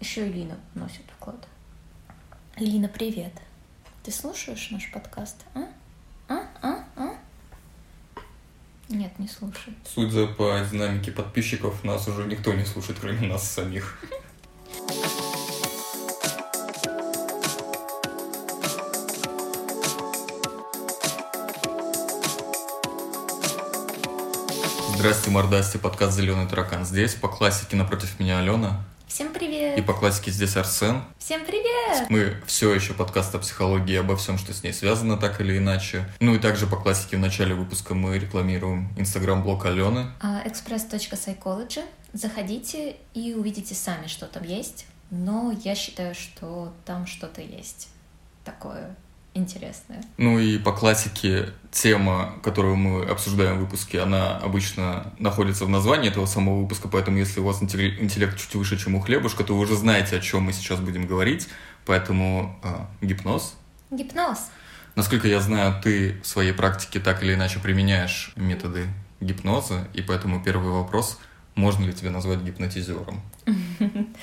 Еще Илина вносит вклад. Илина, привет. Ты слушаешь наш подкаст, а? А? А? А? Нет, не слушаю. Судя по динамике подписчиков, нас уже никто не слушает, кроме нас самих. Здравствуйте, мордасти, подкаст «Зеленый таракан» здесь. По классике напротив меня Алена. И по классике здесь Арсен. Всем привет! Мы все еще подкаст о психологии обо всем, что с ней связано, так или иначе. Ну и также по классике в начале выпуска мы рекламируем инстаграм-блог Алены. express.psychology. Заходите и увидите сами, что там есть. Но я считаю, что там что-то есть такое интересное. Ну и по классике тема, которую мы обсуждаем в выпуске, она обычно находится в названии этого самого выпуска, поэтому если у вас интеллект чуть выше, чем у хлебушка, то вы уже знаете, о чем мы сейчас будем говорить. Поэтому э, гипноз. Гипноз. Насколько я знаю, ты в своей практике так или иначе применяешь методы гипноза, и поэтому первый вопрос, можно ли тебя назвать гипнотизером?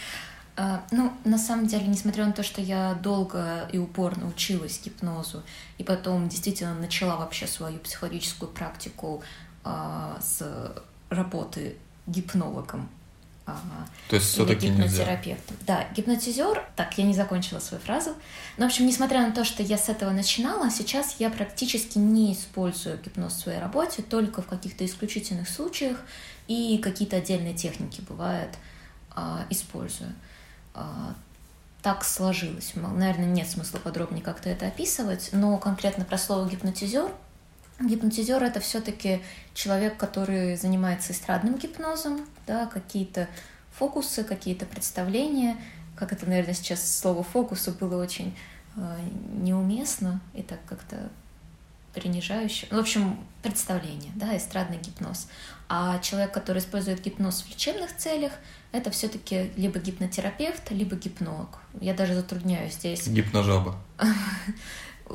А, ну, на самом деле, несмотря на то, что я долго и упорно училась гипнозу, и потом действительно начала вообще свою психологическую практику а, с работы гипнологом, а, то есть все-таки гипнотерапевтом. Нельзя. Да, гипнотизер. Так, я не закончила свою фразу. Но, в общем, несмотря на то, что я с этого начинала, сейчас я практически не использую гипноз в своей работе, только в каких-то исключительных случаях и какие-то отдельные техники бывает а, использую. А, так сложилось. Наверное, нет смысла подробнее как-то это описывать, но конкретно про слово гипнотизер. Гипнотизер это все-таки человек, который занимается эстрадным гипнозом, да, какие-то фокусы, какие-то представления. Как это, наверное, сейчас слово фокусы было очень э, неуместно и так как-то принижающе. Ну, в общем, представление, да, эстрадный гипноз. А человек, который использует гипноз в лечебных целях, это все-таки либо гипнотерапевт, либо гипнолог. Я даже затрудняюсь здесь. Гипножаба.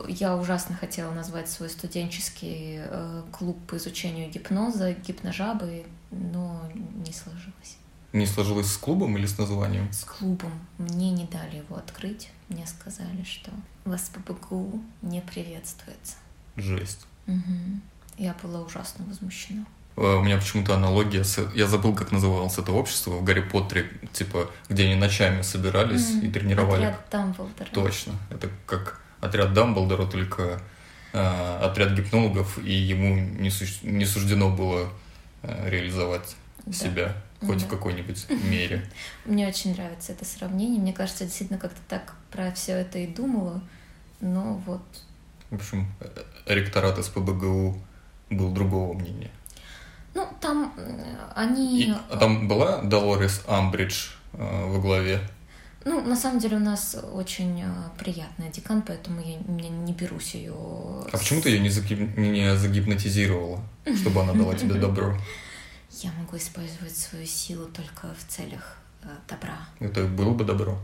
Я ужасно хотела назвать свой студенческий э, клуб по изучению гипноза гипножабы, но не сложилось. Не сложилось с клубом или с названием? С клубом. Мне не дали его открыть. Мне сказали, что вас по БГУ не приветствуется. Жесть. Угу. Я была ужасно возмущена. Э, у меня почему-то аналогия с... Я забыл, как называлось это общество в Гарри Поттере, типа, где они ночами собирались mm, и тренировали. Отряд Дамблдора. Точно. Это как отряд Дамблдора, только э, отряд гипнологов, и ему не, су... не суждено было э, реализовать да. себя хоть да. в какой-нибудь мере. Мне очень нравится это сравнение. Мне кажется, действительно как-то так про все это и думала. Но вот. В общем, э, ректорат СПБГУ был другого мнения. Ну, там они... И, а там была Долорес Амбридж э, во главе? Ну, на самом деле у нас очень э, приятная декан, поэтому я не, не берусь ее... А почему ты ее не, загиб... не загипнотизировала, чтобы она дала тебе добро? Я могу использовать свою силу только в целях э, добра. Это было бы добро?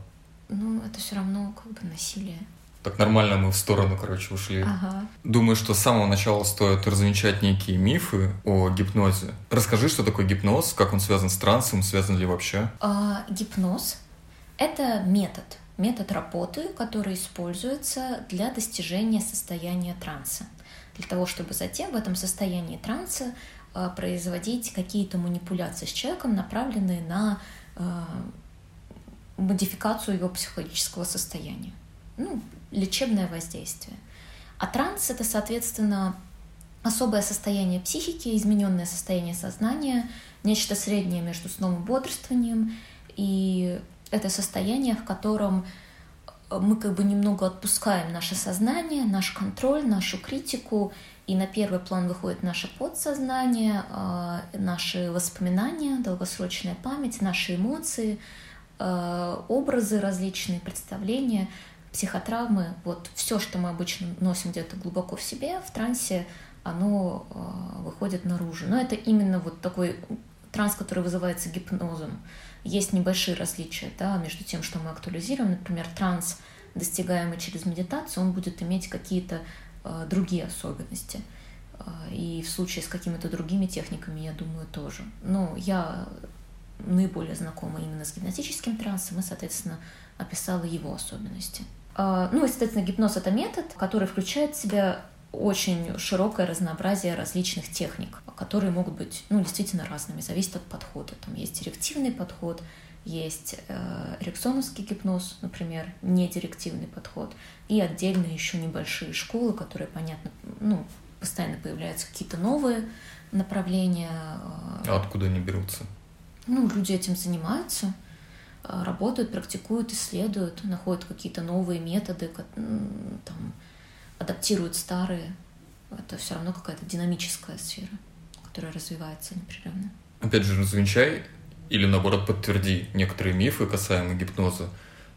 Ну, это все равно как бы насилие. Так нормально мы в сторону, короче, ушли. Ага. Думаю, что с самого начала стоит размечать некие мифы о гипнозе. Расскажи, что такое гипноз, как он связан с трансом, связан ли вообще? А, гипноз — это метод, метод работы, который используется для достижения состояния транса. Для того, чтобы затем в этом состоянии транса а, производить какие-то манипуляции с человеком, направленные на а, модификацию его психологического состояния. Ну, лечебное воздействие. А транс — это, соответственно, особое состояние психики, измененное состояние сознания, нечто среднее между сном и бодрствованием. И это состояние, в котором мы как бы немного отпускаем наше сознание, наш контроль, нашу критику, и на первый план выходит наше подсознание, а, наши воспоминания, долгосрочная память, наши эмоции, а, образы различные, представления — психотравмы, вот все, что мы обычно носим где-то глубоко в себе, в трансе, оно э, выходит наружу. Но это именно вот такой транс, который вызывается гипнозом. Есть небольшие различия да, между тем, что мы актуализируем. Например, транс, достигаемый через медитацию, он будет иметь какие-то э, другие особенности. И в случае с какими-то другими техниками, я думаю, тоже. Но я наиболее знакома именно с гипнотическим трансом, и, соответственно, описала его особенности. А, ну, естественно, гипноз — это метод, который включает в себя очень широкое разнообразие различных техник, которые могут быть, ну, действительно разными, зависит от подхода. Там есть директивный подход, есть э, эриксоновский гипноз, например, недирективный подход, и отдельно еще небольшие школы, которые, понятно, ну, постоянно появляются какие-то новые направления. Э, а откуда они берутся? Ну, люди этим занимаются, работают, практикуют, исследуют, находят какие-то новые методы, там, адаптируют старые. Это все равно какая-то динамическая сфера, которая развивается непрерывно. Опять же, развенчай или наоборот подтверди некоторые мифы касаемо гипноза,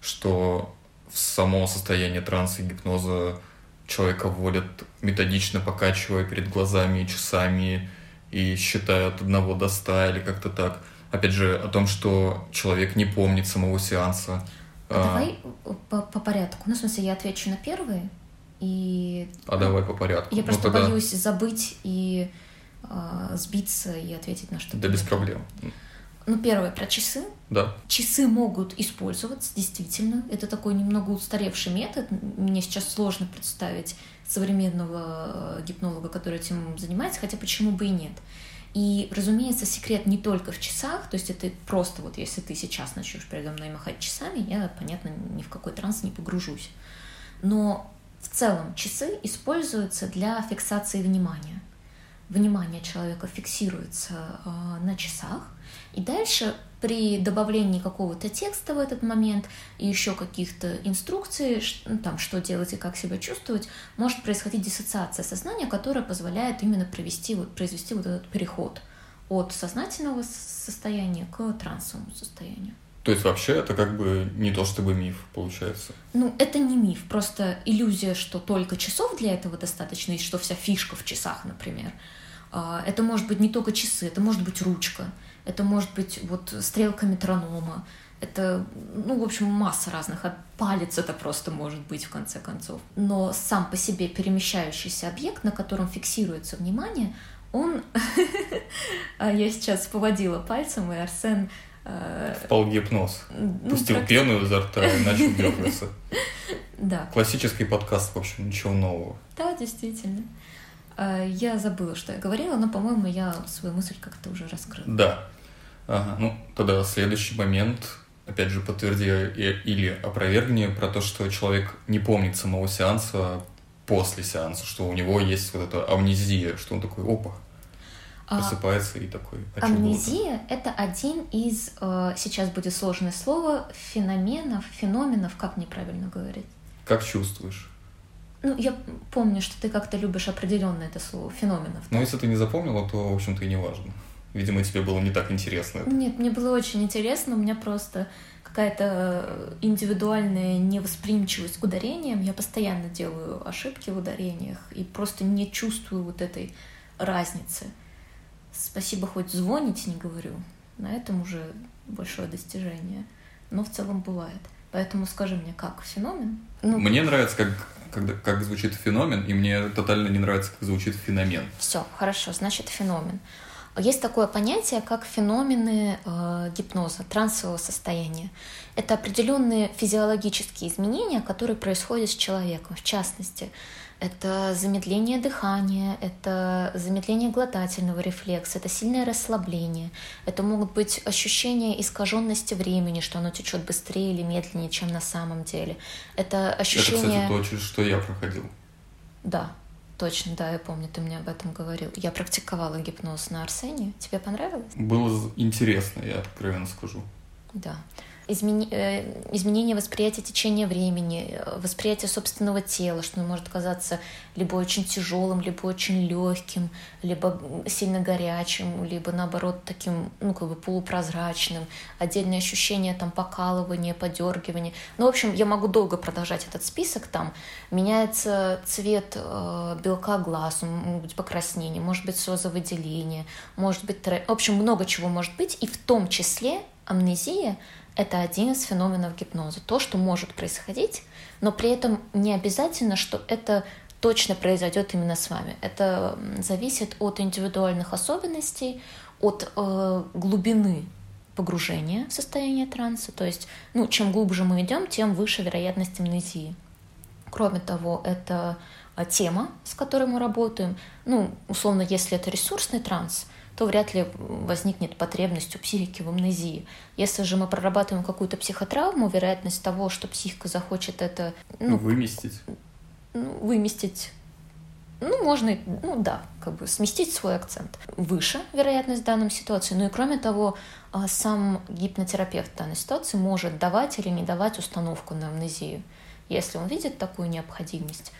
что в само состояние транса и гипноза человека вводят методично покачивая перед глазами часами и считая от одного до ста или как-то так. Опять же, о том, что человек не помнит самого сеанса. А, а... Давай по, по порядку. Ну, в смысле, я отвечу на первый и... А давай по порядку. Я просто ну, тогда... боюсь забыть и э, сбиться и ответить на что-то. Да без проблем. Ну, первое про часы. Да. Часы могут использоваться, действительно. Это такой немного устаревший метод. Мне сейчас сложно представить современного э, гипнолога, который этим занимается, хотя почему бы и нет. И, разумеется, секрет не только в часах, то есть это просто вот если ты сейчас начнешь передо мной махать часами, я, понятно, ни в какой транс не погружусь. Но в целом часы используются для фиксации внимания. Внимание человека фиксируется э, на часах, и дальше при добавлении какого-то текста в этот момент и еще каких-то инструкций, ну, там, что делать и как себя чувствовать, может происходить диссоциация сознания, которая позволяет именно провести, вот, произвести вот этот переход от сознательного состояния к трансовому состоянию. То есть вообще это как бы не то чтобы миф, получается? Ну, это не миф, просто иллюзия, что только часов для этого достаточно, и что вся фишка в часах, например. А, это может быть не только часы, это может быть ручка, это может быть вот стрелка метронома, это, ну, в общем, масса разных. А палец это просто может быть, в конце концов. Но сам по себе перемещающийся объект, на котором фиксируется внимание, он... А я сейчас поводила пальцем, и Арсен... Э, Впал гипноз. Ну, Пустил пену изо рта и начал дергаться. Да. Классический подкаст, в общем, ничего нового. Да, действительно. А, я забыла, что я говорила, но, по-моему, я свою мысль как-то уже раскрыла. Да. Ага, ну, тогда следующий момент, опять же, подтверди или опровергни про то, что человек не помнит самого сеанса после сеанса, что у него есть вот эта амнезия, что он такой, опа, а, просыпается а, и такой. А амнезия — это один из, э, сейчас будет сложное слово, феноменов, феноменов, как неправильно говорить? Как чувствуешь? Ну, я помню, что ты как-то любишь определенно это слово, феноменов. Ну, если ты не запомнила, то, в общем-то, и не важно. Видимо, тебе было не так интересно. Это. Нет, мне было очень интересно. У меня просто какая-то индивидуальная невосприимчивость к ударениям. Я постоянно делаю ошибки в ударениях и просто не чувствую вот этой разницы. Спасибо, хоть звонить не говорю. На этом уже большое достижение. Но в целом бывает. Поэтому скажи мне, как феномен? Ну, мне нравится, как, когда, как звучит феномен, и мне тотально не нравится, как звучит феномен. Все, хорошо, значит феномен. Есть такое понятие, как феномены э, гипноза, трансового состояния. Это определенные физиологические изменения, которые происходят с человеком. В частности, это замедление дыхания, это замедление глотательного рефлекса, это сильное расслабление, это могут быть ощущения искаженности времени, что оно течет быстрее или медленнее, чем на самом деле. Это ощущение... Это, кстати, то, что я проходил. Да, точно, да, я помню, ты мне об этом говорил. Я практиковала гипноз на Арсене. Тебе понравилось? Было интересно, я откровенно скажу. Да измени... Э, изменение восприятия течения времени, э, восприятие собственного тела, что оно может казаться либо очень тяжелым, либо очень легким, либо сильно горячим, либо наоборот таким, ну, как бы полупрозрачным, отдельные ощущения там покалывания, подергивания. Ну, в общем, я могу долго продолжать этот список там. Меняется цвет э, белка глаз, может быть покраснение, может быть слезовыделение, может быть... В общем, много чего может быть, и в том числе амнезия — это один из феноменов гипноза. То, что может происходить, но при этом не обязательно, что это точно произойдет именно с вами. Это зависит от индивидуальных особенностей, от э, глубины погружение в состояние транса, то есть, ну, чем глубже мы идем, тем выше вероятность амнезии. Кроме того, это а, тема, с которой мы работаем. Ну, условно, если это ресурсный транс, то вряд ли возникнет потребность у психики в амнезии. Если же мы прорабатываем какую-то психотравму, вероятность того, что психика захочет это... Ну, выместить. Ну, выместить ну, можно, ну да, как бы сместить свой акцент. Выше вероятность в данной ситуации. Ну и кроме того, а, сам гипнотерапевт в данной ситуации может давать или не давать установку на амнезию, если он видит такую необходимость.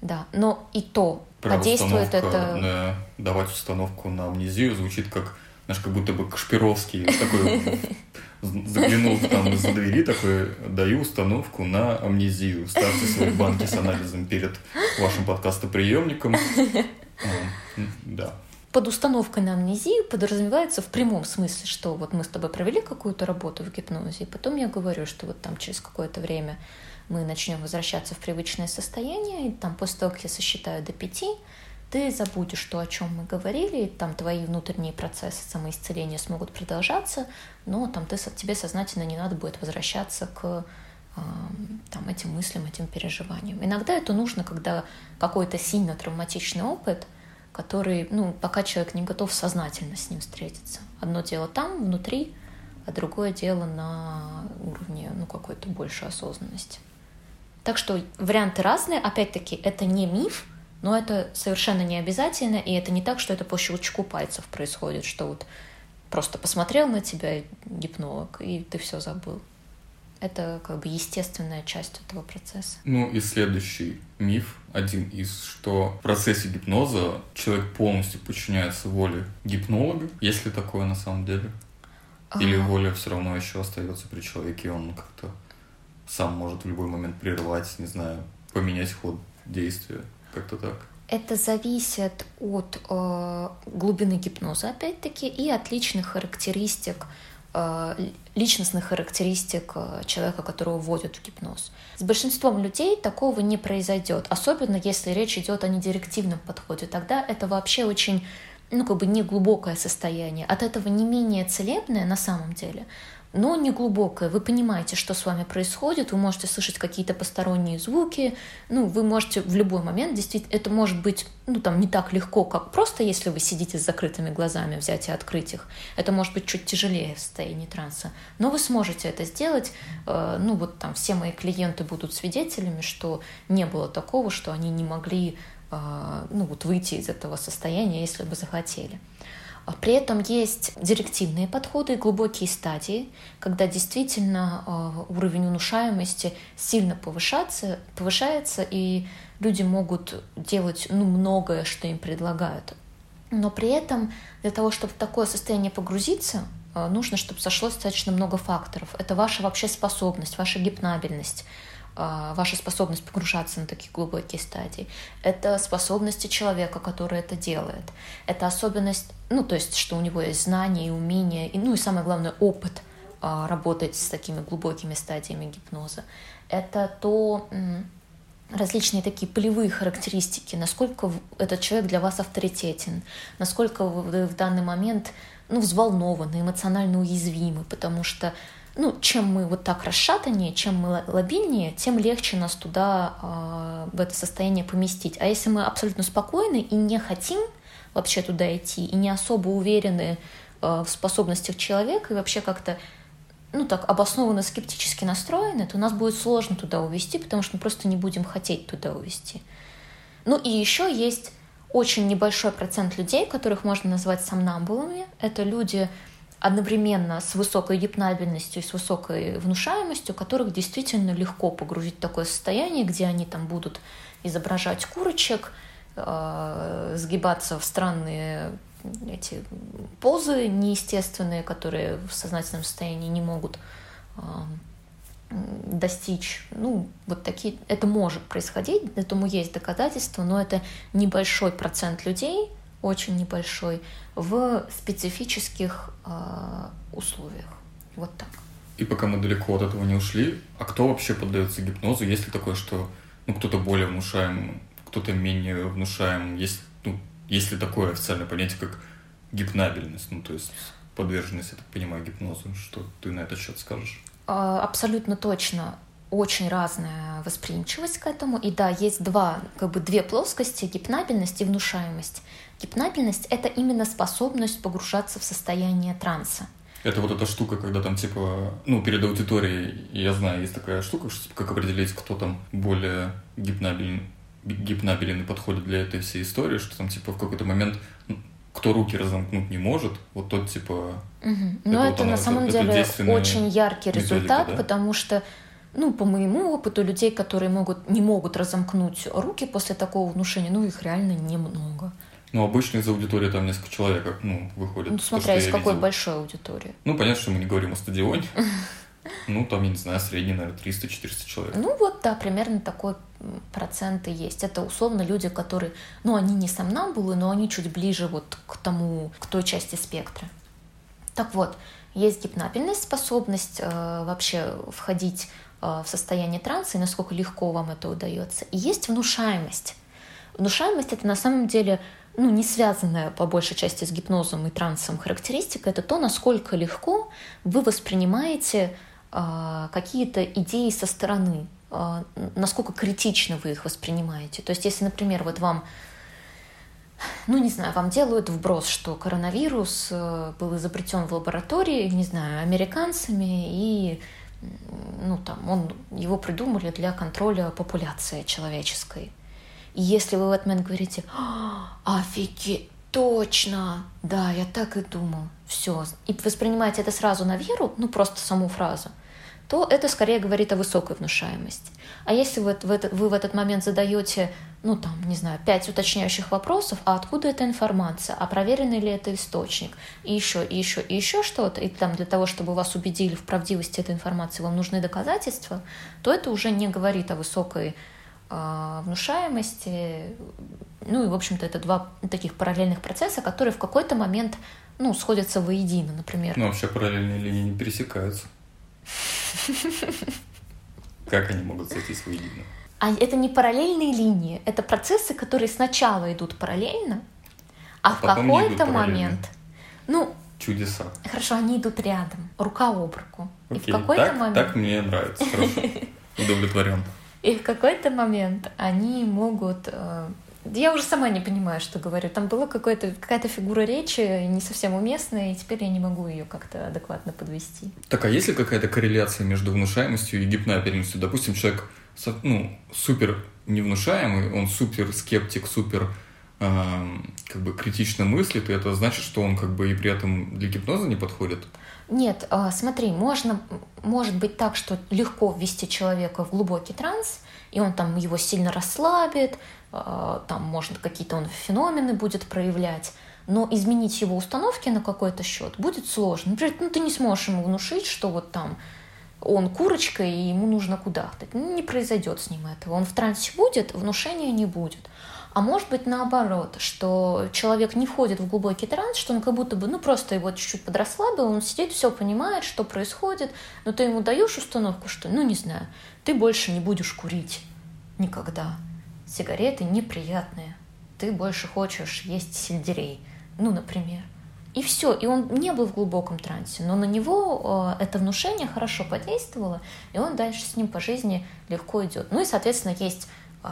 Да, но и то Прям подействует это... На, давать установку на амнезию звучит как, знаешь, как будто бы Кашпировский такой заглянул там из-за двери, такой, даю установку на амнезию. Ставьте свои банки с анализом перед вашим подкастоприемником. Да. Под установкой на амнезию подразумевается в прямом смысле, что вот мы с тобой провели какую-то работу в гипнозе, и потом я говорю, что вот там через какое-то время мы начнем возвращаться в привычное состояние, и там после того, как я сосчитаю до пяти, ты забудешь то, о чем мы говорили, и там твои внутренние процессы самоисцеления смогут продолжаться, но там ты, тебе сознательно не надо будет возвращаться к там, этим мыслям, этим переживаниям. Иногда это нужно, когда какой-то сильно травматичный опыт, который, ну, пока человек не готов сознательно с ним встретиться. Одно дело там, внутри, а другое дело на уровне, ну, какой-то большей осознанности. Так что варианты разные. Опять-таки, это не миф, но это совершенно не обязательно, и это не так, что это по щелчку пальцев происходит, что вот просто посмотрел на тебя гипнолог, и ты все забыл. Это как бы естественная часть этого процесса. Ну и следующий миф, один из, что в процессе гипноза человек полностью подчиняется воле гипнолога. Есть ли такое на самом деле? Или а... воля все равно еще остается при человеке, и он как-то сам может в любой момент прервать, не знаю, поменять ход действия, как-то так. Это зависит от э, глубины гипноза, опять-таки, и от личных характеристик, э, личностных характеристик э, человека, которого вводят в гипноз. С большинством людей такого не произойдет, особенно если речь идет о недирективном подходе. Тогда это вообще очень ну, как бы не глубокое состояние, от этого не менее целебное на самом деле, но не глубокое. Вы понимаете, что с вами происходит, вы можете слышать какие-то посторонние звуки, ну, вы можете в любой момент, действительно, это может быть, ну, там, не так легко, как просто если вы сидите с закрытыми глазами, взять и открыть их. Это может быть чуть тяжелее в состоянии транса. Но вы сможете это сделать, э, ну, вот там все мои клиенты будут свидетелями, что не было такого, что они не могли, э, ну, вот выйти из этого состояния, если бы захотели. А при этом есть директивные подходы, глубокие стадии, когда действительно а, уровень внушаемости сильно повышается, повышается, и люди могут делать ну, многое, что им предлагают. Но при этом для того, чтобы в такое состояние погрузиться, а, нужно, чтобы сошлось достаточно много факторов. Это ваша вообще способность, ваша гипнабельность, ваша способность погружаться на такие глубокие стадии. Это способности человека, который это делает. Это особенность, ну, то есть, что у него есть знания и умения, и, ну, и самое главное, опыт а, работать с такими глубокими стадиями гипноза. Это то, различные такие полевые характеристики, насколько этот человек для вас авторитетен, насколько вы в данный момент ну, взволнованы, эмоционально уязвимы, потому что ну, чем мы вот так расшатаннее, чем мы лобильнее, тем легче нас туда, э, в это состояние поместить. А если мы абсолютно спокойны и не хотим вообще туда идти, и не особо уверены э, в способностях человека, и вообще как-то ну, так обоснованно скептически настроены, то нас будет сложно туда увести, потому что мы просто не будем хотеть туда увести. Ну и еще есть очень небольшой процент людей, которых можно назвать сомнамбулами. Это люди, одновременно с высокой гипнабельностью и с высокой внушаемостью, которых действительно легко погрузить в такое состояние, где они там будут изображать курочек, э, сгибаться в странные эти позы неестественные, которые в сознательном состоянии не могут э, достичь. Ну, вот такие, это может происходить, этому есть доказательства, но это небольшой процент людей, очень небольшой, в специфических э, условиях. Вот так. И пока мы далеко от этого не ушли, а кто вообще поддается гипнозу? Есть ли такое, что ну, кто-то более внушаем, кто-то менее внушаем? Есть, ну, есть ли такое официальное понятие, как гипнабельность? Ну, то есть подверженность, я так понимаю, гипнозу. Что ты на этот счет скажешь? А, абсолютно точно очень разная восприимчивость к этому. И да, есть два, как бы две плоскости, гипнабельность и внушаемость. Гипнабельность — это именно способность погружаться в состояние транса. Это вот эта штука, когда там типа, ну, перед аудиторией, я знаю, есть такая штука, что типа, как определить, кто там более гипнабельный, гипнабелен и подходит для этой всей истории, что там типа в какой-то момент ну, кто руки разомкнуть не может, вот тот типа... Угу. Но это, вот это на самом это, деле это очень яркий результат, да? потому что ну, по моему опыту, людей, которые могут, не могут разомкнуть руки после такого внушения, ну, их реально немного. Ну, обычно из аудитории там несколько человек, ну, выходит. Ну, смотря из какой видел. большой аудитории. Ну, понятно, что мы не говорим о стадионе. Ну, там, я не знаю, средний, наверное, 300-400 человек. Ну, вот, да, примерно такой процент и есть. Это условно люди, которые, ну, они не сомнамбулы, но они чуть ближе вот к тому, к той части спектра. Так вот, есть гипнабельность, способность э, вообще входить э, в состояние транса и насколько легко вам это удается. И есть внушаемость. Внушаемость это на самом деле ну, не связанная по большей части с гипнозом и трансом характеристика, это то, насколько легко вы воспринимаете э, какие-то идеи со стороны, э, насколько критично вы их воспринимаете. То есть, если, например, вот вам, ну, не знаю, вам делают вброс, что коронавирус э, был изобретен в лаборатории, не знаю, американцами, и ну, там, он, его придумали для контроля популяции человеческой – если вы в этот момент говорите, «А, офигеть, точно, да, я так и думал, все, и воспринимаете это сразу на веру, ну просто саму фразу, то это скорее говорит о высокой внушаемости. А если вы, в этот, вы в этот момент задаете, ну там, не знаю, пять уточняющих вопросов, а откуда эта информация, а проверенный ли это источник, и еще, и еще, и еще что-то, и там для того, чтобы вас убедили в правдивости этой информации, вам нужны доказательства, то это уже не говорит о высокой внушаемости. Ну и, в общем-то, это два таких параллельных процесса, которые в какой-то момент ну, сходятся воедино, например. Ну, вообще параллельные линии не пересекаются. Как они могут сойтись воедино? А это не параллельные линии, это процессы, которые сначала идут параллельно, а, а в какой-то момент, ну, чудеса. Хорошо, они идут рядом, рука об руку. Окей, и в какой-то так, момент. Так мне нравится. Удовлетворен. И в какой-то момент они могут... Э, я уже сама не понимаю, что говорю. Там была какая-то фигура речи не совсем уместная, и теперь я не могу ее как-то адекватно подвести. Так, а есть ли какая-то корреляция между внушаемостью и гипноперенностью? Допустим, человек ну, супер невнушаемый, он супер скептик, супер э, как бы критично мыслит, и это значит, что он как бы и при этом для гипноза не подходит? Нет, а, смотри, можно, может быть так, что легко ввести человека в глубокий транс, и он там его сильно расслабит, а, там, может, какие-то он феномены будет проявлять, но изменить его установки на какой-то счет будет сложно. Например, ну, ты не сможешь ему внушить, что вот там он курочка, и ему нужно. Ну, не произойдет с ним этого. Он в трансе будет, внушения не будет. А может быть наоборот, что человек не входит в глубокий транс, что он как будто бы, ну просто его чуть-чуть подрасслабил, он сидит, все понимает, что происходит, но ты ему даешь установку, что, ну не знаю, ты больше не будешь курить никогда. Сигареты неприятные. Ты больше хочешь есть сельдерей, ну, например. И все, и он не был в глубоком трансе, но на него э, это внушение хорошо подействовало, и он дальше с ним по жизни легко идет. Ну и, соответственно, есть э,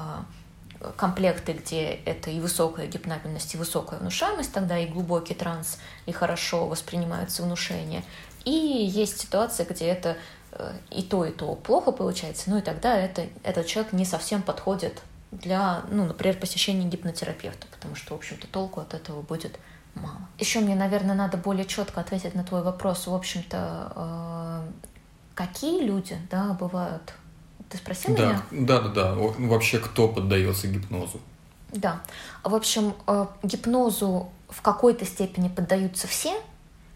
комплекты, где это и высокая гипнабельность, и высокая внушаемость, тогда и глубокий транс, и хорошо воспринимаются внушения. И есть ситуация, где это э, и то, и то плохо получается, ну и тогда это, этот человек не совсем подходит для, ну, например, посещения гипнотерапевта, потому что, в общем-то, толку от этого будет мало. Еще мне, наверное, надо более четко ответить на твой вопрос. В общем-то, э, какие люди, да, бывают ты спросил да, меня? Да, да, да. Вообще, кто поддается гипнозу? Да. В общем, э, гипнозу в какой-то степени поддаются все,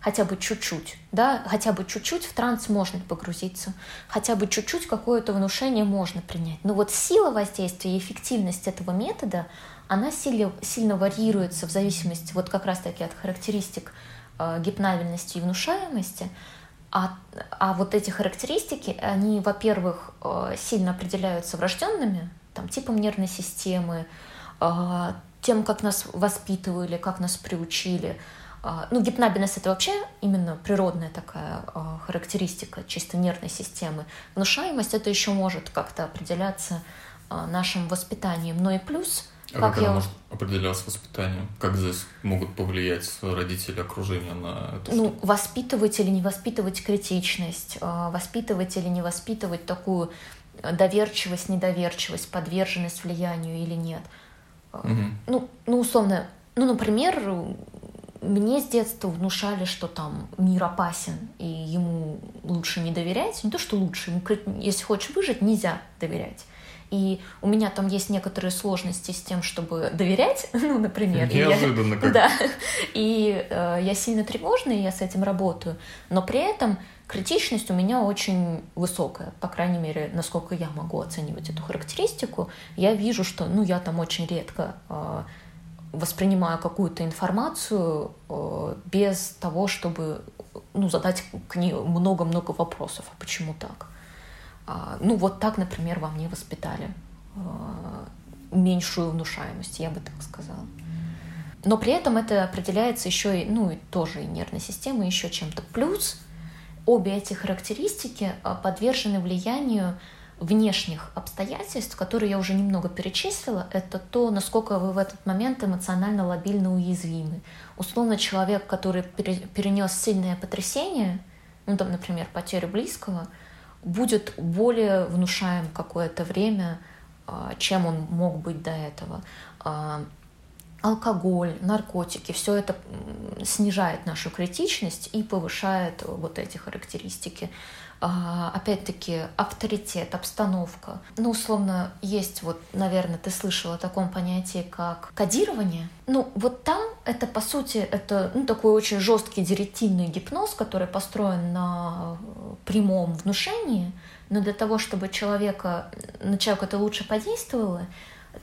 хотя бы чуть-чуть, да, хотя бы чуть-чуть в транс можно погрузиться, хотя бы чуть-чуть какое-то внушение можно принять. Но вот сила воздействия и эффективность этого метода, она сильно, сильно варьируется в зависимости вот как раз-таки от характеристик э, гипнабельности и внушаемости. А, а вот эти характеристики, они, во-первых, э, сильно определяются врожденными, там, типом нервной системы, э, тем, как нас воспитывали, как нас приучили, А, ну, гипнабельность — это вообще именно природная такая характеристика чисто нервной системы. Внушаемость — это еще может как-то определяться нашим воспитанием. Но и плюс — а как, как я... она может определяться воспитанием? Как здесь могут повлиять родители окружения на это? Ну, что? воспитывать или не воспитывать критичность, воспитывать или не воспитывать такую доверчивость, недоверчивость, подверженность влиянию или нет. Угу. Ну, ну, условно, ну, например, мне с детства внушали, что там мир опасен, и ему лучше не доверять. Не то, что лучше, ему, если хочешь выжить, нельзя доверять. И у меня там есть некоторые сложности с тем, чтобы доверять, ну, например. Неожиданно я, как. Да. И э, я сильно тревожная, я с этим работаю, но при этом критичность у меня очень высокая, по крайней мере, насколько я могу оценивать эту характеристику. Я вижу, что, ну, я там очень редко э, воспринимаю какую-то информацию э, без того, чтобы ну, задать к ней много-много вопросов, а почему так? А, ну, вот так, например, во мне воспитали э, меньшую внушаемость, я бы так сказала. Но при этом это определяется еще и, ну, и тоже и нервной системой, еще чем-то. Плюс обе эти характеристики э, подвержены влиянию внешних обстоятельств, которые я уже немного перечислила, это то, насколько вы в этот момент эмоционально лобильно уязвимы. Условно, человек, который перенес сильное потрясение, ну, там, например, потерю близкого, будет более внушаем какое-то время, а, чем он мог быть до этого. А, алкоголь, наркотики, все это снижает нашу критичность и повышает вот эти характеристики. А, опять-таки, авторитет, обстановка. Ну, условно, есть вот, наверное, ты слышала о таком понятии, как кодирование. Ну, вот там это, по сути, это ну, такой очень жесткий директивный гипноз, который построен на прямом внушении, но для того, чтобы человека, на человека это лучше подействовало,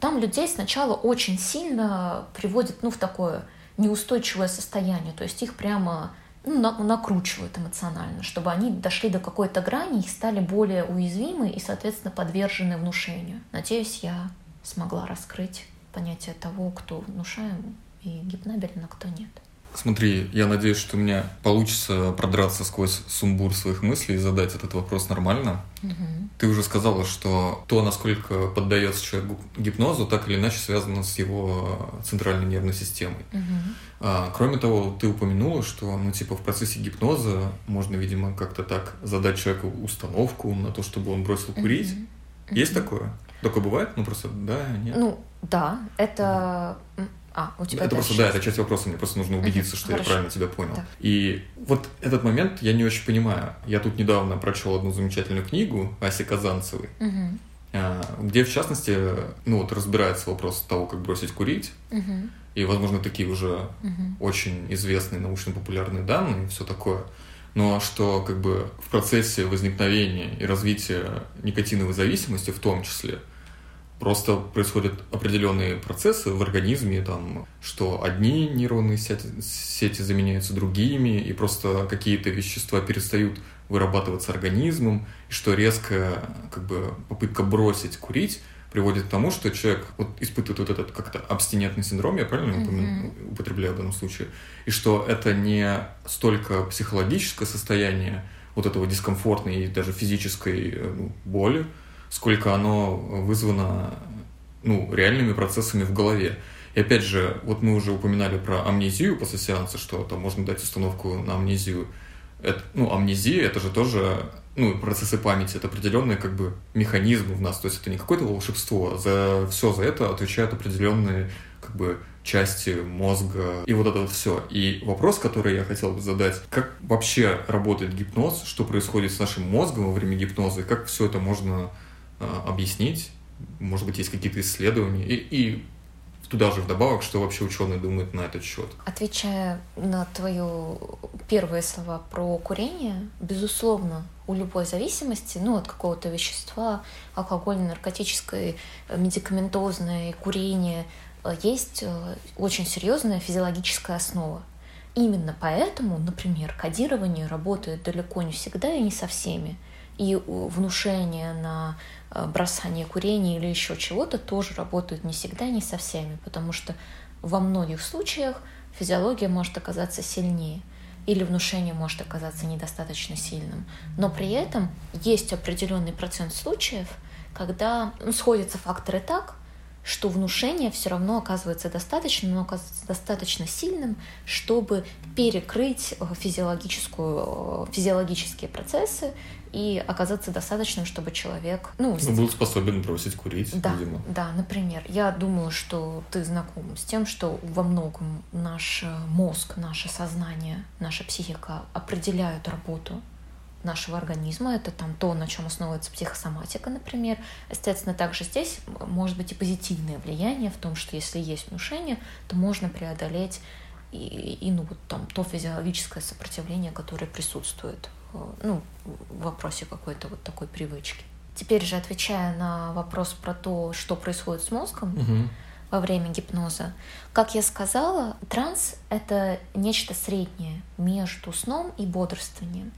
там людей сначала очень сильно приводит ну, в такое неустойчивое состояние, то есть их прямо ну, накручивают эмоционально, чтобы они дошли до какой-то грани и стали более уязвимы и, соответственно, подвержены внушению. Надеюсь, я смогла раскрыть понятие того, кто внушаем и гипнабелен, а кто нет. Смотри, я надеюсь, что у меня получится продраться сквозь сумбур своих мыслей и задать этот вопрос нормально. Угу. Ты уже сказала, что то, насколько поддается человек гипнозу, так или иначе связано с его центральной нервной системой. Угу. А, кроме того, ты упомянула, что, ну, типа, в процессе гипноза можно, видимо, как-то так задать человеку установку на то, чтобы он бросил курить. Угу. Есть такое? Такое бывает? Ну, просто да, нет? Ну, да, это... Угу а, у тебя Это просто, да, это часть вопроса, мне просто нужно убедиться, что Хорошо. я правильно тебя понял. Да. И вот этот момент я не очень понимаю. Я тут недавно прочел одну замечательную книгу Аси Казанцевой, угу. где, в частности, ну вот разбирается вопрос того, как бросить курить. Угу. И, возможно, такие уже угу. очень известные научно-популярные данные и все такое. Но что как бы в процессе возникновения и развития никотиновой зависимости в том числе – Просто происходят определенные процессы в организме, там, что одни нейронные сети, сети заменяются другими, и просто какие-то вещества перестают вырабатываться организмом, и что резкая как бы, попытка бросить курить приводит к тому, что человек вот, испытывает вот этот как-то абстинентный синдром, я правильно mm-hmm. употребляю в данном случае, и что это не столько психологическое состояние вот этого дискомфортной и даже физической э, ну, боли, сколько оно вызвано ну, реальными процессами в голове. И опять же, вот мы уже упоминали про амнезию после сеанса, что там можно дать установку на амнезию. Это, ну, амнезия это же тоже ну, процессы памяти, это определенные как бы механизмы в нас, то есть это не какое-то волшебство, за все за это отвечают определенные как бы части мозга и вот это вот все. И вопрос, который я хотел бы задать, как вообще работает гипноз, что происходит с нашим мозгом во время гипноза, и как все это можно а, объяснить. Может быть, есть какие-то исследования. И, и туда же вдобавок, что вообще ученые думают на этот счет. Отвечая на твои первые слова про курение, безусловно, у любой зависимости, ну, от какого-то вещества, алкогольной, наркотической, медикаментозной, курения, есть э, очень серьезная физиологическая основа. Именно поэтому, например, кодирование работает далеко не всегда и не со всеми. И внушение на Э, бросание курения или еще чего-то тоже работают не всегда, не со всеми, потому что во многих случаях физиология может оказаться сильнее или внушение может оказаться недостаточно сильным. Но при этом есть определенный процент случаев, когда ну, сходятся факторы так, что внушение все равно оказывается достаточно, но оказывается достаточно сильным, чтобы перекрыть э, физиологическую, э, физиологические процессы и оказаться достаточным, чтобы человек... Ну, ну был способен бросить курить, да, видимо. Да, например. Я думаю, что ты знаком с тем, что во многом наш э, мозг, наше сознание, наша психика определяют работу нашего организма. Это там то, на чем основывается психосоматика, например. Естественно, также здесь может быть и позитивное влияние в том, что если есть внушение, то можно преодолеть и, и ну, вот там то физиологическое сопротивление, которое присутствует ну, в вопросе какой-то вот такой привычки. Теперь же отвечая на вопрос про то, что происходит с мозгом угу. во время гипноза, как я сказала, транс — это нечто среднее между сном и бодрствованием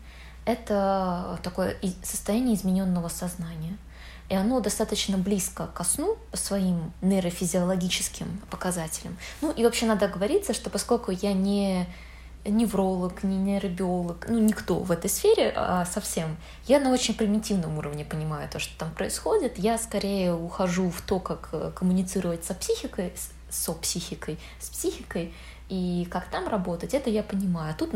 это такое состояние измененного сознания. И оно достаточно близко ко сну по своим нейрофизиологическим показателям. Ну и вообще надо говориться, что поскольку я не невролог, не нейробиолог, ну никто в этой сфере а, совсем. Я на очень примитивном уровне понимаю то, что там происходит. Я скорее ухожу в то, как э, коммуницировать со психикой, со психикой, с психикой, и как там работать, это я понимаю. А тут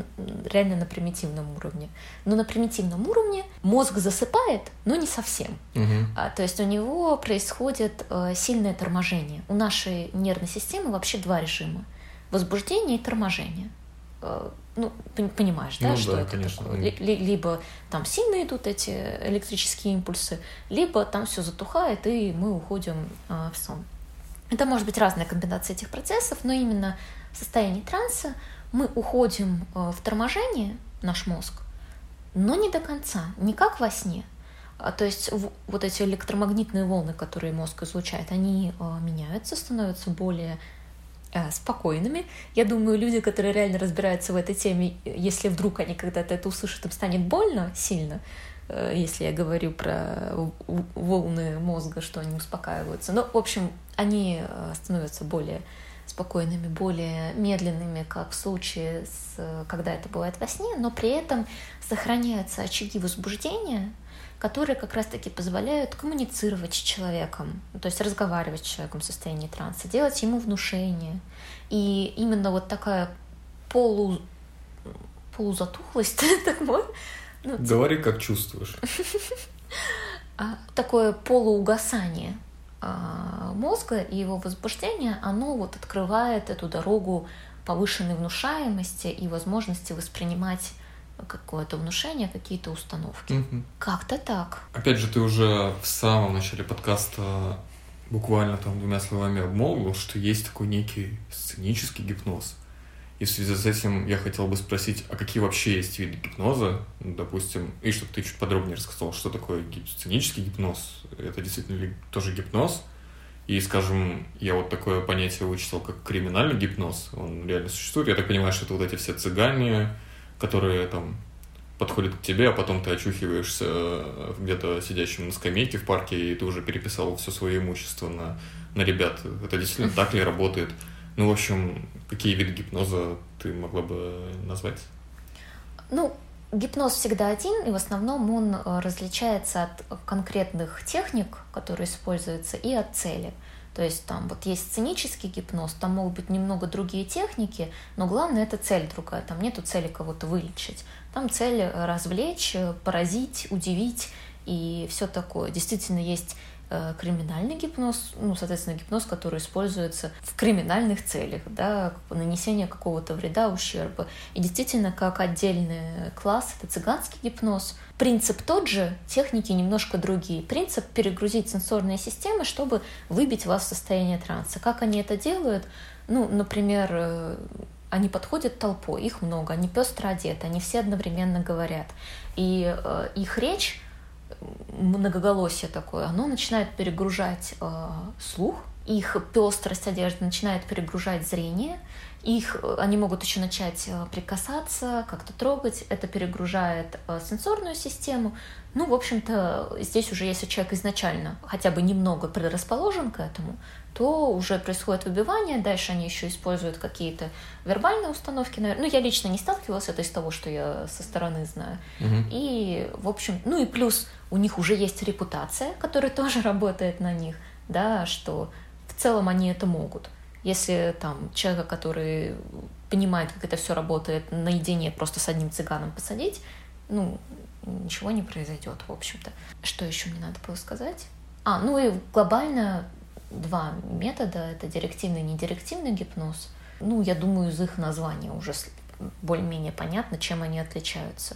реально на примитивном уровне. Но на примитивном уровне мозг засыпает, но не совсем. Угу. А, то есть у него происходит э, сильное торможение. У нашей нервной системы вообще два режима. Возбуждение и торможение. Ну, понимаешь, да, ну, что да, это конечно. такое? Либо там сильно идут эти электрические импульсы, либо там все затухает, и мы уходим э, в сон. Это может быть разная комбинация этих процессов, но именно в состоянии транса мы уходим э, в торможение, наш мозг, но не до конца, не как во сне. А, то есть вот эти электромагнитные волны, которые мозг излучает, они э, меняются, становятся более спокойными. Я думаю, люди, которые реально разбираются в этой теме, если вдруг они когда-то это услышат, им станет больно сильно, если я говорю про волны мозга, что они успокаиваются. Но, в общем, они становятся более спокойными, более медленными, как в случае, с, когда это бывает во сне, но при этом сохраняются очаги возбуждения, которые как раз-таки позволяют коммуницировать с человеком, то есть разговаривать с человеком в состоянии транса, делать ему внушение. И именно вот такая полу, полузатухлость, так вот. Ну, Говори, как чувствуешь. А, такое полуугасание а, мозга и его возбуждение, оно вот открывает эту дорогу повышенной внушаемости и возможности воспринимать какое-то внушение, какие-то установки. Угу. Как-то так. Опять же, ты уже в самом начале подкаста буквально там двумя словами обмолвил, что есть такой некий сценический гипноз. И в связи с этим я хотел бы спросить, а какие вообще есть виды гипноза, допустим, и чтобы ты чуть подробнее рассказал, что такое сценический гипноз, это действительно ли тоже гипноз, и, скажем, я вот такое понятие вычитал, как криминальный гипноз, он реально существует, я так понимаю, что это вот эти все цыгане, которые там подходят к тебе, а потом ты очухиваешься э, где-то сидящим на скамейке в парке, и ты уже переписал все свое имущество на, на ребят. Это действительно так ли работает? Ну, в общем, какие виды гипноза ты могла бы назвать? Ну, гипноз всегда один, и в основном он э, различается от конкретных техник, которые используются, и от цели. То есть там вот есть сценический гипноз, там могут быть немного другие техники, но главное это цель другая. Там нету цели кого-то вылечить. Там цель развлечь, поразить, удивить и все такое. Действительно есть Э, криминальный гипноз, ну, соответственно, гипноз, который используется в криминальных целях, да, нанесение какого-то вреда, ущерба. И действительно, как отдельный класс, это цыганский гипноз. Принцип тот же, техники немножко другие. Принцип перегрузить сенсорные системы, чтобы выбить вас в состояние транса. Как они это делают? Ну, например, э, они подходят толпой, их много, они пестро одеты, они все одновременно говорят. И э, их речь многоголосие такое, оно начинает перегружать э, слух их пестрость одежды начинает перегружать зрение, их, э, они могут еще начать э, прикасаться, как-то трогать, это перегружает э, сенсорную систему. Ну, в общем-то, здесь уже если человек изначально хотя бы немного предрасположен к этому, то уже происходит выбивание, дальше они еще используют какие-то вербальные установки. Ну, я лично не сталкивалась, это из того, что я со стороны знаю. Мгм. И, в общем, ну и плюс у них уже есть репутация, которая тоже работает на них, да, что в целом они это могут. Если там человека, который понимает, как это все работает, наедине просто с одним цыганом посадить, ну, ничего не произойдет, в общем-то. Что еще мне надо было сказать? А, ну и глобально два метода. Это директивный и недирективный гипноз. Ну, я думаю, из их названия уже более-менее понятно, чем они отличаются.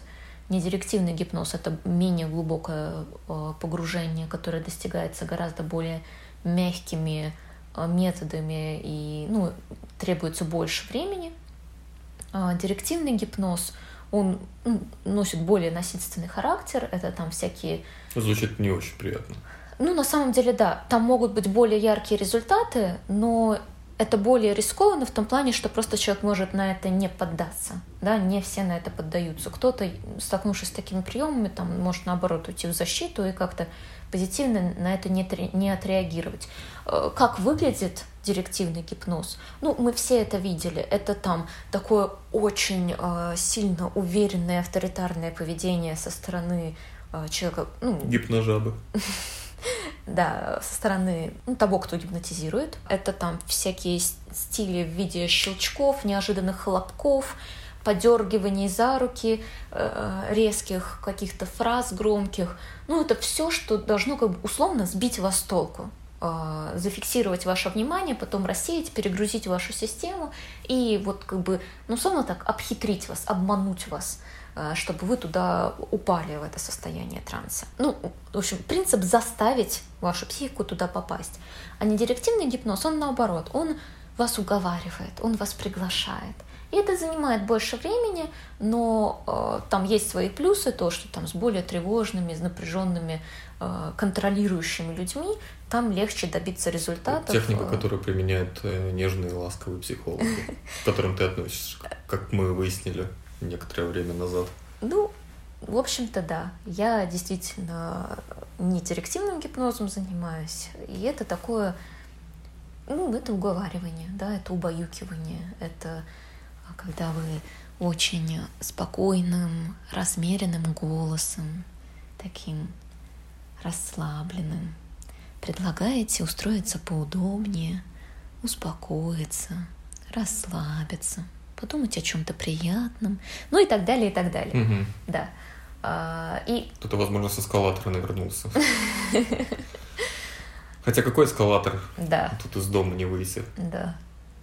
Недирективный гипноз — это менее глубокое э, погружение, которое достигается гораздо более мягкими э, методами и ну, требуется больше времени. А Директивный гипноз, он ну, носит более насильственный характер, это там всякие Звучит не очень приятно. ну, на самом деле, да, там могут быть более яркие результаты, но это более рискованно в том плане, что просто человек может на это не поддаться, да, не все на это поддаются. Кто-то, столкнувшись с такими приемами, там, может, наоборот, уйти в защиту и как-то позитивно на это не, не отреагировать. Э, Как выглядит директивный гипноз? Ну, мы все это видели. Это там такое очень э, сильно уверенное авторитарное поведение со стороны э, человека, ну, Гипножабы. да, со стороны ну, того, кто гипнотизирует. Это там всякие стили в виде щелчков, неожиданных хлопков, подергиваний за руки, э, резких каких-то фраз громких. Ну, это все, что должно как бы условно сбить вас с толку э, зафиксировать ваше внимание, потом рассеять, перегрузить вашу систему и вот как бы, ну, условно так, обхитрить вас, обмануть вас, чтобы вы туда упали в это состояние транса. Ну, в общем, принцип заставить вашу психику туда попасть. А не директивный гипноз, он наоборот, он вас уговаривает, он вас приглашает. И это занимает больше времени, но э, там есть свои плюсы, то, что там с более тревожными, с напряженными, э, контролирующими людьми, там легче добиться результатов. Техника, э, которую применяют э, нежные и ласковые психологи, к которым ты относишься, как мы выяснили некоторое время назад. Ну, в общем-то, да. Я действительно не директивным гипнозом занимаюсь. И это такое, ну, это уговаривание, да, это убаюкивание. Это а, когда вы очень спокойным, размеренным голосом, таким расслабленным, предлагаете устроиться поудобнее, успокоиться, расслабиться, подумать о чем-то приятном, ну и так далее, и так далее. Мгм. Да. А, И Кто-то, возможно, с эскалатора навернулся. Хотя какой эскалатор? да, Тут из дома не выйти. да.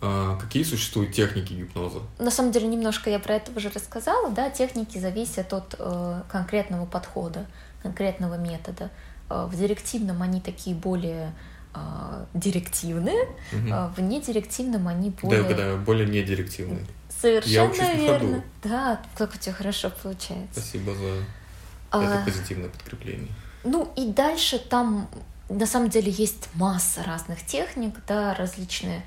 А какие существуют техники гипноза? На самом деле немножко я про это уже рассказала, да, техники зависят от э, конкретного подхода, конкретного метода. Э, в директивном они такие более э, директивные, Мгм. а в недирективном они Да, более... когда более недирективные. Совершенно учусь на верно. ходу. Да, как у тебя хорошо получается. Спасибо за А, это позитивное подкрепление. Ну и дальше там на самом деле есть масса разных техник, да, различные.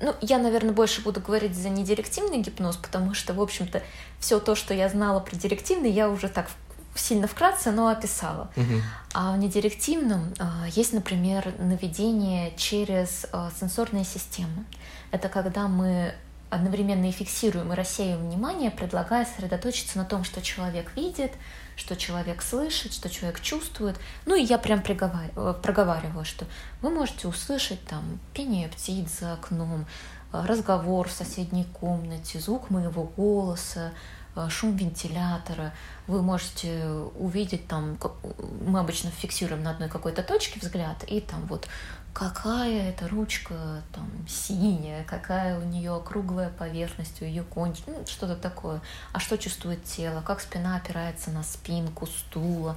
Ну, я, наверное, больше буду говорить за недирективный гипноз, потому что, в общем-то, все то, что я знала про директивный, я уже так сильно вкратце, но описала. Мгм. А в недирективном а, есть, например, наведение через а, сенсорные системы. Это когда мы одновременно и фиксируем, и рассеиваем внимание, предлагая сосредоточиться на том, что человек видит, что человек слышит, что человек чувствует. Ну и я прям э, проговариваю, что вы можете услышать там пение птиц за окном, э, разговор в соседней комнате, звук моего голоса, э, шум вентилятора. Вы можете увидеть там, мы обычно фиксируем на одной какой-то точке взгляд, и там вот какая эта ручка там синяя, какая у нее круглая поверхность, у ее кончик, ну, что-то такое. А что чувствует тело, как спина опирается на спинку стула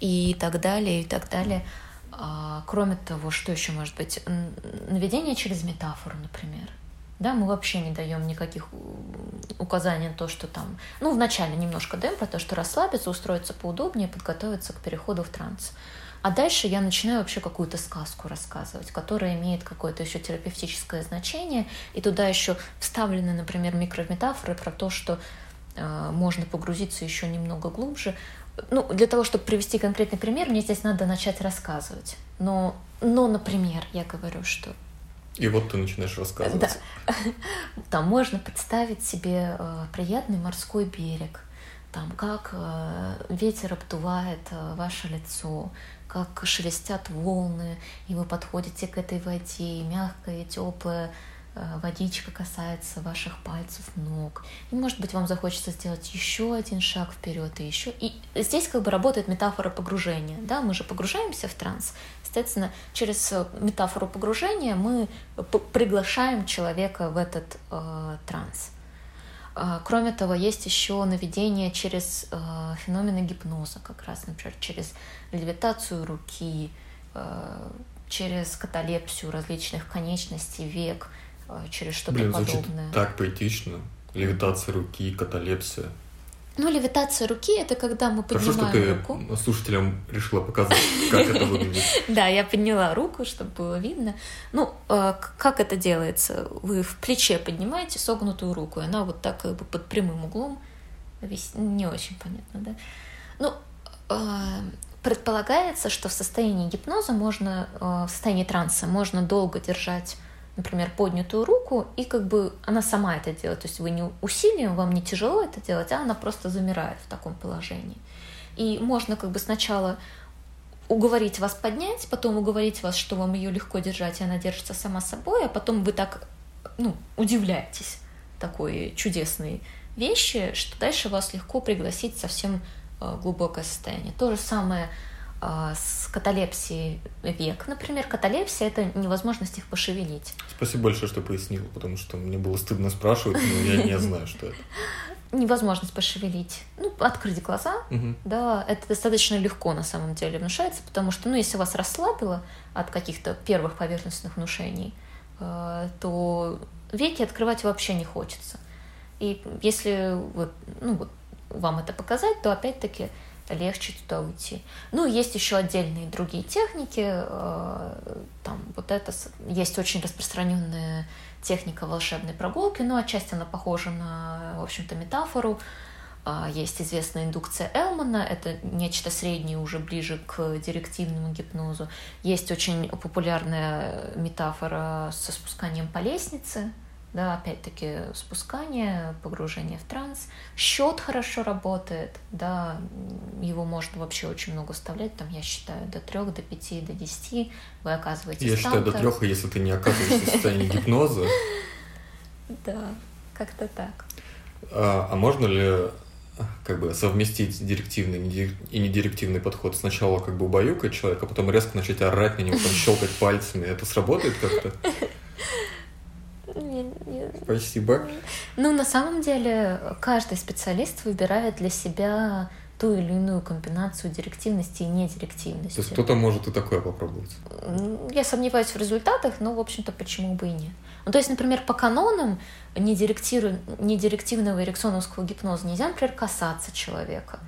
и так далее, и так далее. А, кроме того, что еще может быть? Наведение через метафору, например. да, мы вообще не даем никаких указаний на то, что там, ну, вначале немножко даем про то, что расслабиться, устроиться поудобнее, подготовиться к переходу в транс. А дальше я начинаю вообще какую-то сказку рассказывать, которая имеет какое-то еще терапевтическое значение, и туда еще вставлены, например, микрометафоры про то, что э, можно погрузиться еще немного глубже. Ну, для того, чтобы привести конкретный пример, мне здесь надо начать рассказывать. Но, но например, я говорю, что и вот ты начинаешь рассказывать. Да. Там можно представить себе э, приятный морской берег, там как э, ветер обдувает э, ваше лицо, как шелестят волны, и вы подходите к этой воде, и мягкая, теплая Э, водичка касается ваших пальцев, ног. И, может быть, вам захочется сделать еще один шаг вперед и еще. И здесь как бы работает метафора погружения. Да? Мы же погружаемся в транс. Соответственно, через э, метафору погружения мы приглашаем человека в этот э, транс. Э, кроме того, есть еще наведение через э, феномены гипноза, как раз, например, через левитацию руки, э, через каталепсию различных конечностей, век, а, через что-то Блин, подобное. так поэтично. Левитация руки, каталепсия. Ну, левитация руки это когда мы поднимаем Хорошо, что ты руку. слушателям решила показать, как это выглядит. Да, я подняла руку, чтобы было видно. Ну, а, как это делается? Вы в плече поднимаете согнутую руку, и она вот так как бы под прямым углом. Не очень понятно, да? Ну, а, предполагается, что в состоянии гипноза можно, в состоянии транса можно долго держать например, поднятую руку, и как бы она сама это делает. То есть вы не усилием, вам не тяжело это делать, а она просто замирает в таком положении. И можно как бы сначала уговорить вас поднять, потом уговорить вас, что вам ее легко держать, и она держится сама собой, а потом вы так ну, удивляетесь такой чудесной вещи, что дальше вас легко пригласить совсем э, глубокое состояние. То же самое с каталепсией век, например. Каталепсия — это невозможность их пошевелить. Спасибо большое, что пояснил, потому что мне было стыдно спрашивать, но я не знаю, что это. Невозможность пошевелить. Ну, открыть глаза, угу. да, это достаточно легко на самом деле внушается, потому что, ну, если вас расслабило от каких-то первых поверхностных внушений, э, то веки открывать вообще не хочется. И если вот, ну, вот вам это показать, то опять-таки легче туда уйти. Ну, есть еще отдельные другие техники. Э, там вот это есть очень распространенная техника волшебной прогулки, но отчасти она похожа на, в общем-то, метафору. А, есть известная индукция Элмана, это нечто среднее уже ближе к директивному гипнозу. Есть очень популярная метафора со спусканием по лестнице, да, опять-таки спускание, погружение в транс. Счет хорошо работает, да, его можно вообще очень много вставлять, там, я считаю, до трех, до пяти, до десяти, вы оказываетесь Я считаю, до трех, если ты не оказываешься в состоянии гипноза. Да, как-то так. А, а можно ли как бы совместить директивный и недирективный подход. Сначала как бы убаюкать человека, а потом резко начать орать на него, там щелкать пальцами. Это сработает как-то? Спасибо. Ну, на самом деле, каждый специалист выбирает для себя ту или иную комбинацию директивности и недирективности. То есть кто-то может и такое попробовать? Я сомневаюсь в результатах, но, в общем-то, почему бы и нет. Ну, то есть, например, по канонам недирективного эриксоновского гипноза нельзя, например, касаться человека.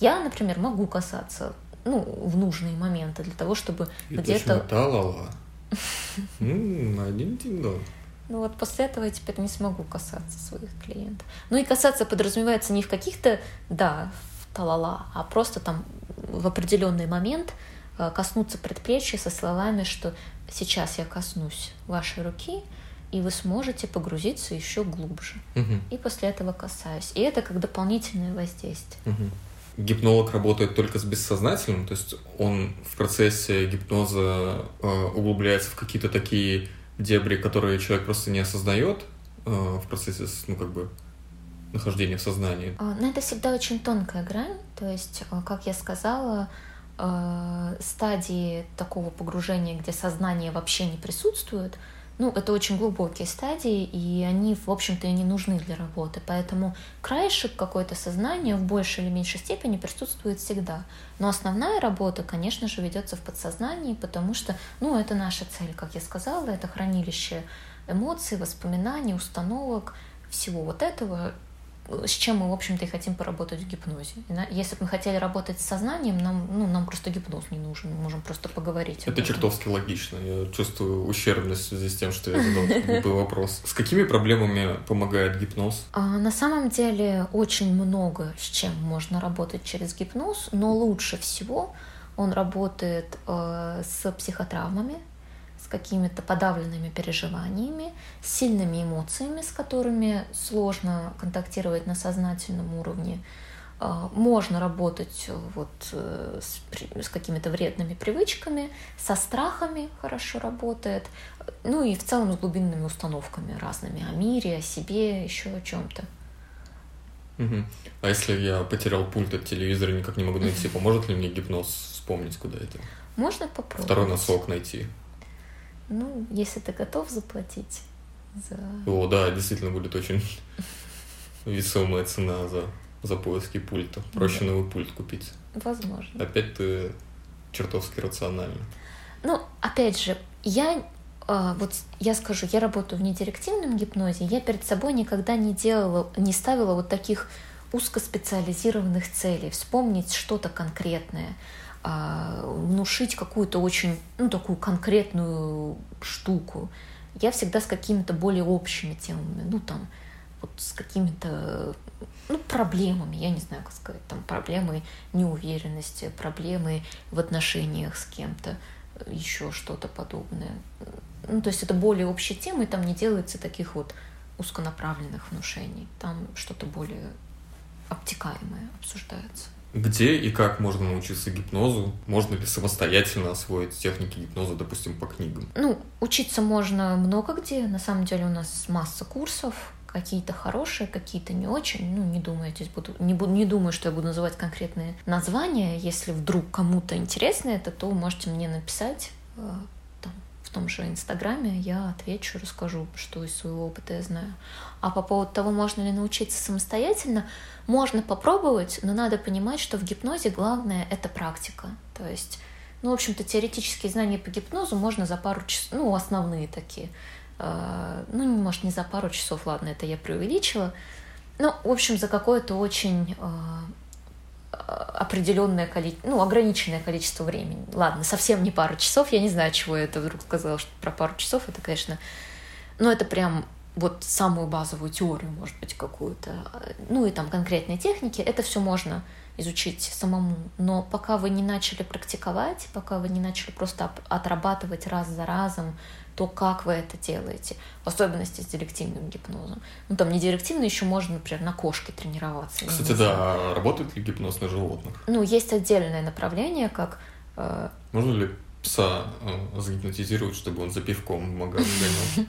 Я, например, могу касаться ну, в нужные моменты для того, чтобы где-то... Один день ну вот после этого я теперь не смогу касаться своих клиентов. Ну и касаться подразумевается не в каких-то, да, в талала, а просто там в определенный момент э, коснуться предплечья со словами, что сейчас я коснусь вашей руки, и вы сможете погрузиться еще глубже. Угу. И после этого касаюсь. И это как дополнительное воздействие. Угу. Гипнолог работает только с бессознательным, то есть он в процессе гипноза э, углубляется в какие-то такие дебри, которые человек просто не осознает э, в процессе, ну, как бы, нахождения в сознании. А, но это всегда очень тонкая грань. То есть, э, как я сказала, э, стадии такого погружения, где сознание вообще не присутствует, ну, это очень глубокие стадии, и они, в общем-то, и не нужны для работы. Поэтому краешек какое-то сознания в большей или меньшей степени присутствует всегда. Но основная работа, конечно же, ведется в подсознании, потому что, ну, это наша цель, как я сказала, это хранилище эмоций, воспоминаний, установок, всего вот этого, с чем мы, в общем-то, и хотим поработать в гипнозе. Если бы мы хотели работать с сознанием, нам, ну, нам просто гипноз не нужен, мы можем просто поговорить. Это чертовски логично. Я чувствую ущербность в связи с тем, что я задал такой вопрос. С какими проблемами помогает гипноз? А, на самом деле очень много с чем можно работать через гипноз, но лучше всего он работает э, с психотравмами, с какими-то подавленными переживаниями, с сильными эмоциями, с которыми сложно контактировать на сознательном уровне. А, можно работать э, вот э, с, с какими-то вредными привычками, со страхами хорошо работает, ну и в целом с глубинными установками разными о мире, о себе, еще о чем-то. Угу. А если я потерял пульт от телевизора, никак не могу найти, поможет ли мне гипноз вспомнить, куда это? Можно попробовать. Второй носок найти. Ну, если ты готов заплатить за... О, да, действительно будет очень весомая цена за, за поиски пульта. Проще да. новый пульт купить. Возможно. Опять ты чертовски рационально. Ну, опять же, я а, вот я скажу, я работаю в недирективном гипнозе, я перед собой никогда не делала, не ставила вот таких узкоспециализированных целей, вспомнить что-то конкретное. А, внушить какую-то очень, ну, такую конкретную штуку. Я всегда с какими-то более общими темами, ну, там, вот с какими-то, ну, проблемами, я не знаю, как сказать, там, проблемы неуверенности, проблемы в отношениях с кем-то, еще что-то подобное. Ну, то есть это более общие темы, и там не делается таких вот узконаправленных внушений. Там что-то более обтекаемое обсуждается. Где и как можно научиться гипнозу? Можно ли самостоятельно освоить техники гипноза, допустим, по книгам? Ну, учиться можно много где. На самом деле у нас масса курсов, какие-то хорошие, какие-то не очень. Ну, не думаю, здесь буду, не, буду, не думаю, что я буду называть конкретные названия. Если вдруг кому-то интересно это, то можете мне написать э, в том же Инстаграме, я отвечу, расскажу, что из своего опыта я знаю. А по поводу того, можно ли научиться самостоятельно, можно попробовать, но надо понимать, что в гипнозе главное — это практика. То есть, ну, в общем-то, теоретические знания по гипнозу можно за пару часов, ну, основные такие. А, ну, может, не за пару часов, ладно, это я преувеличила. Ну, в общем, за какое-то очень а, определенное количество, ну, ограниченное количество времени. Ладно, совсем не пару часов, я не знаю, чего я это вдруг сказала, что про пару часов, это, конечно, ну, это прям вот самую базовую теорию, может быть, какую-то, ну и там конкретные техники, это все можно изучить самому. Но пока вы не начали практиковать, пока вы не начали просто отрабатывать раз за разом то, как вы это делаете, в особенности с директивным гипнозом. Ну, там не директивно, еще можно, например, на кошке тренироваться. Кстати, да, работает ли гипноз на животных? Ну, есть отдельное направление, как... Э... Можно ли пса э, загипнотизировать, чтобы он за пивком магазин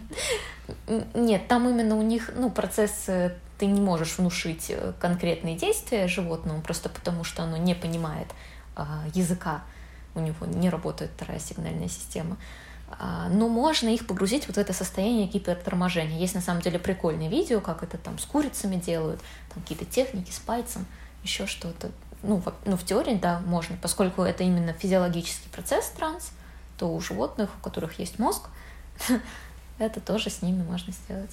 гонял? Нет, там именно у них, ну, процесс э, ты не можешь внушить э, конкретные действия животному, просто потому что оно не понимает а, языка, у него не работает вторая сигнальная система. А, но можно их погрузить вот в это состояние гиперторможения. Есть на самом деле прикольные видео, как это там с курицами делают, там какие-то техники с пальцем, еще что-то ну, ну, в теории, да, можно, поскольку это именно физиологический процесс транс, то у животных, у которых есть мозг, это тоже с ними можно сделать.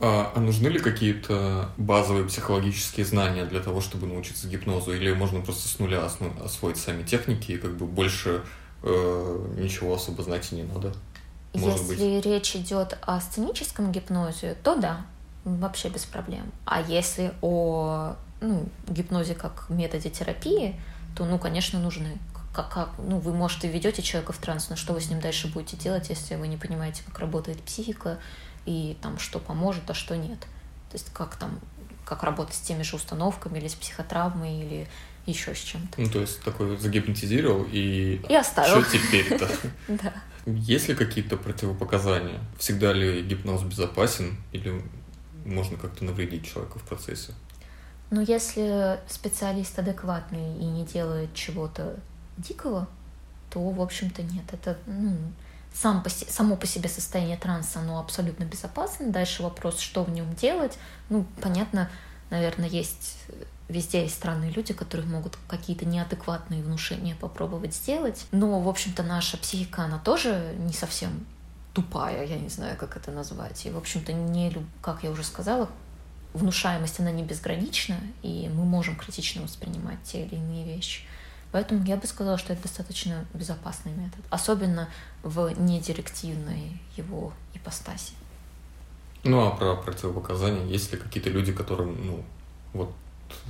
А, а нужны ли какие-то базовые психологические знания для того, чтобы научиться гипнозу? Или можно просто с нуля освоить сами техники и как бы больше э, ничего особо знать и не надо? Может если быть. речь идет о сценическом гипнозе, то да, вообще без проблем. А если о ну, гипнозе как методе терапии, то, ну, конечно, нужны. Как, как, ну, вы, может, и ведете человека в транс, но что вы с ним дальше будете делать, если вы не понимаете, как работает психика и там, что поможет, а что нет. То есть как там, как работать с теми же установками или с психотравмой или еще с чем-то. Ну, то есть такой загипнотизировал и... И оставил. Что теперь-то? Да. Есть ли какие-то противопоказания? Всегда ли гипноз безопасен или можно как-то навредить человеку в процессе? Но если специалист адекватный и не делает чего-то дикого, то, в общем-то, нет. Это ну, сам по, само по себе состояние транса, оно абсолютно безопасно. Дальше вопрос, что в нем делать. Ну, понятно, наверное, есть везде есть странные люди, которые могут какие-то неадекватные внушения попробовать сделать. Но, в общем-то, наша психика, она тоже не совсем тупая, я не знаю, как это назвать. И, в общем-то, не, как я уже сказала, внушаемость, она не безгранична, и мы можем критично воспринимать те или иные вещи. Поэтому я бы сказала, что это достаточно безопасный метод, особенно в недирективной его ипостаси. Ну а про противопоказания, есть ли какие-то люди, которым, ну, вот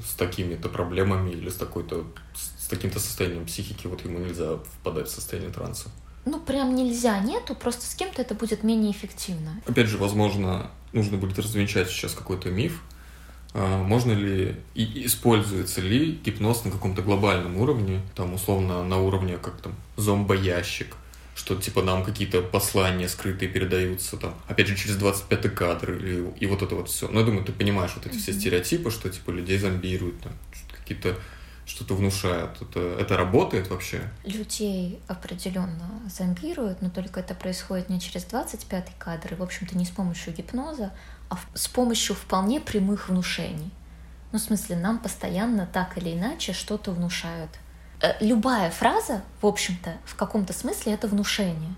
с такими-то проблемами или с такой-то с таким-то состоянием психики, вот ему нельзя впадать в состояние транса? Ну, прям нельзя, нету, просто с кем-то это будет менее эффективно. Опять же, возможно, нужно будет развенчать сейчас какой-то миф. А, можно ли и используется ли гипноз на каком-то глобальном уровне, там, условно, на уровне как там зомбоящик, что типа нам какие-то послания скрытые передаются, там, опять же, через 25-й кадр, и, и вот это вот все. Ну, я думаю, ты понимаешь вот эти mm-hmm. все стереотипы, что типа людей зомбируют, там, какие-то что-то внушают. Это, это работает вообще? Людей определенно зомбируют, но только это происходит не через 25-й кадр, и, в общем-то, не с помощью гипноза, а с помощью вполне прямых внушений. Ну, в смысле, нам постоянно так или иначе что-то внушают. Э, любая фраза, в общем-то, в каком-то смысле это внушение.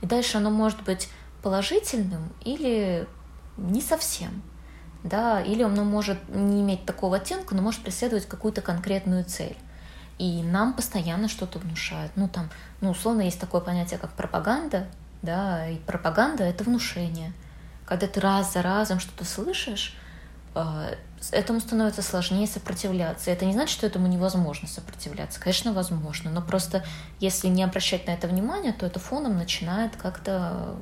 И дальше оно может быть положительным или не совсем да, или оно может не иметь такого оттенка, но может преследовать какую-то конкретную цель. И нам постоянно что-то внушают. Ну, там, ну, условно, есть такое понятие, как пропаганда, да, и пропаганда — это внушение. Когда ты раз за разом что-то слышишь, этому становится сложнее сопротивляться. Это не значит, что этому невозможно сопротивляться. Конечно, возможно, но просто если не обращать на это внимание, то это фоном начинает как-то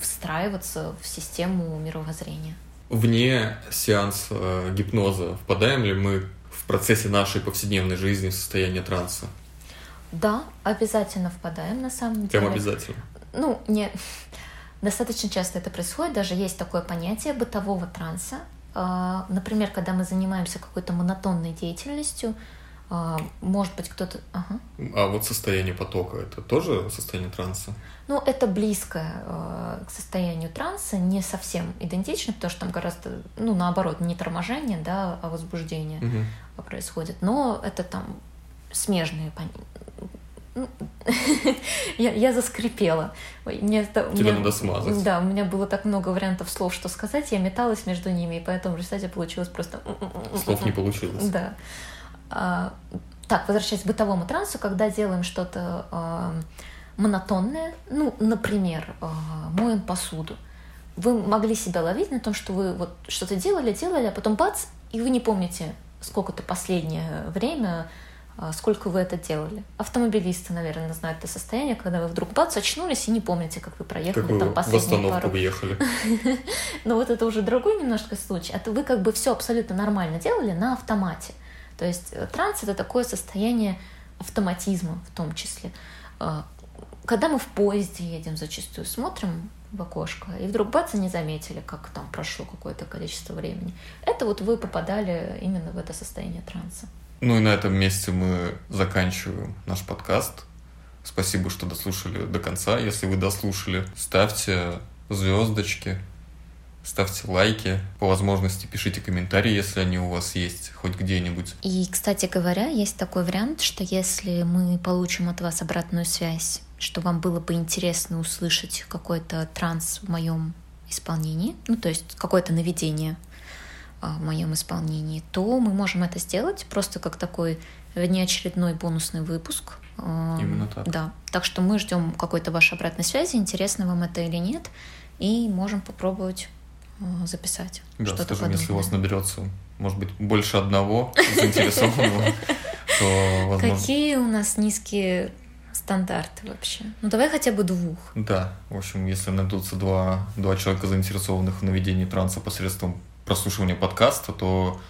встраиваться в систему мировоззрения. Вне сеанса э, гипноза впадаем ли мы в процессе нашей повседневной жизни в состояние транса? Да, обязательно впадаем на самом деле. Прям обязательно? Ну, не... Достаточно часто это происходит, даже есть такое понятие бытового транса. А, например, когда мы занимаемся какой-то монотонной деятельностью, а, может быть, кто-то... Ага. А вот состояние потока — это тоже состояние транса? Ну, это близко э, к состоянию транса, не совсем идентично, потому что там гораздо, ну, наоборот, не торможение, да, а возбуждение угу. происходит. Но это там смежные ну, я, я заскрипела. Мне, Тебе меня, надо смазать. Да, у меня было так много вариантов слов, что сказать, я металась между ними, и поэтому в результате получилось просто... Слов не получилось. Да. А, так, возвращаясь к бытовому трансу, когда делаем что-то а, монотонное, ну, например, а, моем посуду, вы могли себя ловить на том, что вы вот что-то делали, делали, а потом бац, и вы не помните, сколько-то последнее время, сколько вы это делали. Автомобилисты, наверное, знают это состояние, когда вы вдруг бац, очнулись и не помните, как вы проехали как там последние пару... выехали. Но вот это уже другой немножко случай. А вы как бы все абсолютно нормально делали на автомате. То есть э, транс — это такое состояние автоматизма в том числе. А, когда мы в поезде едем, зачастую смотрим в окошко, и вдруг бац, и не заметили, как там прошло какое-то количество времени. Это вот вы попадали именно в это состояние транса. Ну и на этом месте мы заканчиваем наш подкаст. Спасибо, что дослушали до конца. Если вы дослушали, ставьте звездочки, Ставьте лайки, по возможности пишите комментарии, если они у вас есть хоть где-нибудь. И, кстати говоря, есть такой вариант, что если мы получим от вас обратную связь, что вам было бы интересно услышать какой-то транс в моем исполнении, ну то есть какое-то наведение в моем исполнении, то мы можем это сделать просто как такой внеочередной бонусный выпуск. А, Именно так. Да. Так что мы ждем какой-то вашей обратной связи, интересно вам это или нет, и можем попробовать Э, записать. Да, что-то скажем, подобное. если у вас наберется, может быть, больше одного заинтересованного, то возможно... Какие у нас низкие стандарты вообще? Ну, давай хотя бы двух. Да, в общем, если найдутся два, два человека, заинтересованных в наведении транса посредством прослушивания подкаста, то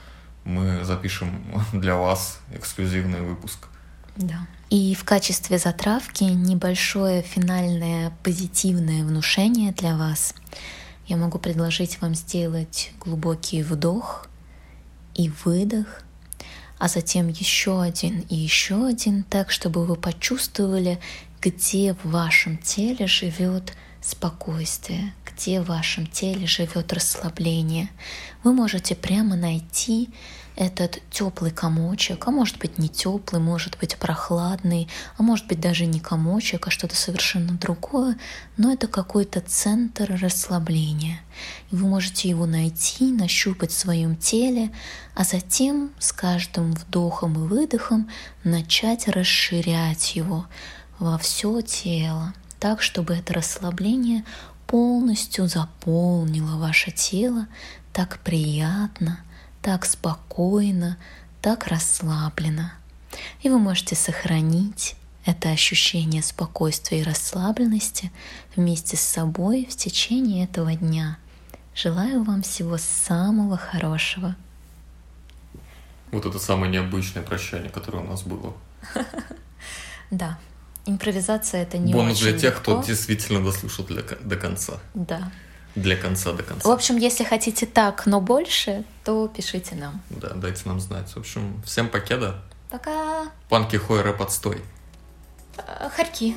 мы запишем для вас эксклюзивный выпуск. Да. И в качестве затравки небольшое финальное позитивное внушение для вас — я могу предложить вам сделать глубокий вдох и выдох, а затем еще один и еще один, так, чтобы вы почувствовали, где в вашем теле живет спокойствие, где в вашем теле живет расслабление. Вы можете прямо найти этот теплый комочек, а может быть не теплый, может быть прохладный, а может быть даже не комочек, а что-то совершенно другое, но это какой-то центр расслабления. И вы можете его найти, нащупать в своем теле, а затем с каждым вдохом и выдохом начать расширять его во все тело, так, чтобы это расслабление полностью заполнило ваше тело так приятно, так спокойно, так расслабленно. И вы можете сохранить это ощущение спокойствия и расслабленности вместе с собой в течение этого дня. Желаю вам всего самого хорошего. Вот это самое необычное прощание, которое у нас было. Да, импровизация это не Бонус очень для тех, легко. кто действительно дослушал для, до конца. Да. Для конца до конца. В общем, если хотите так, но больше, то пишите нам. Да, дайте нам знать. В общем, всем покеда. Пока. Панки хой рэп отстой. Э, Харьки.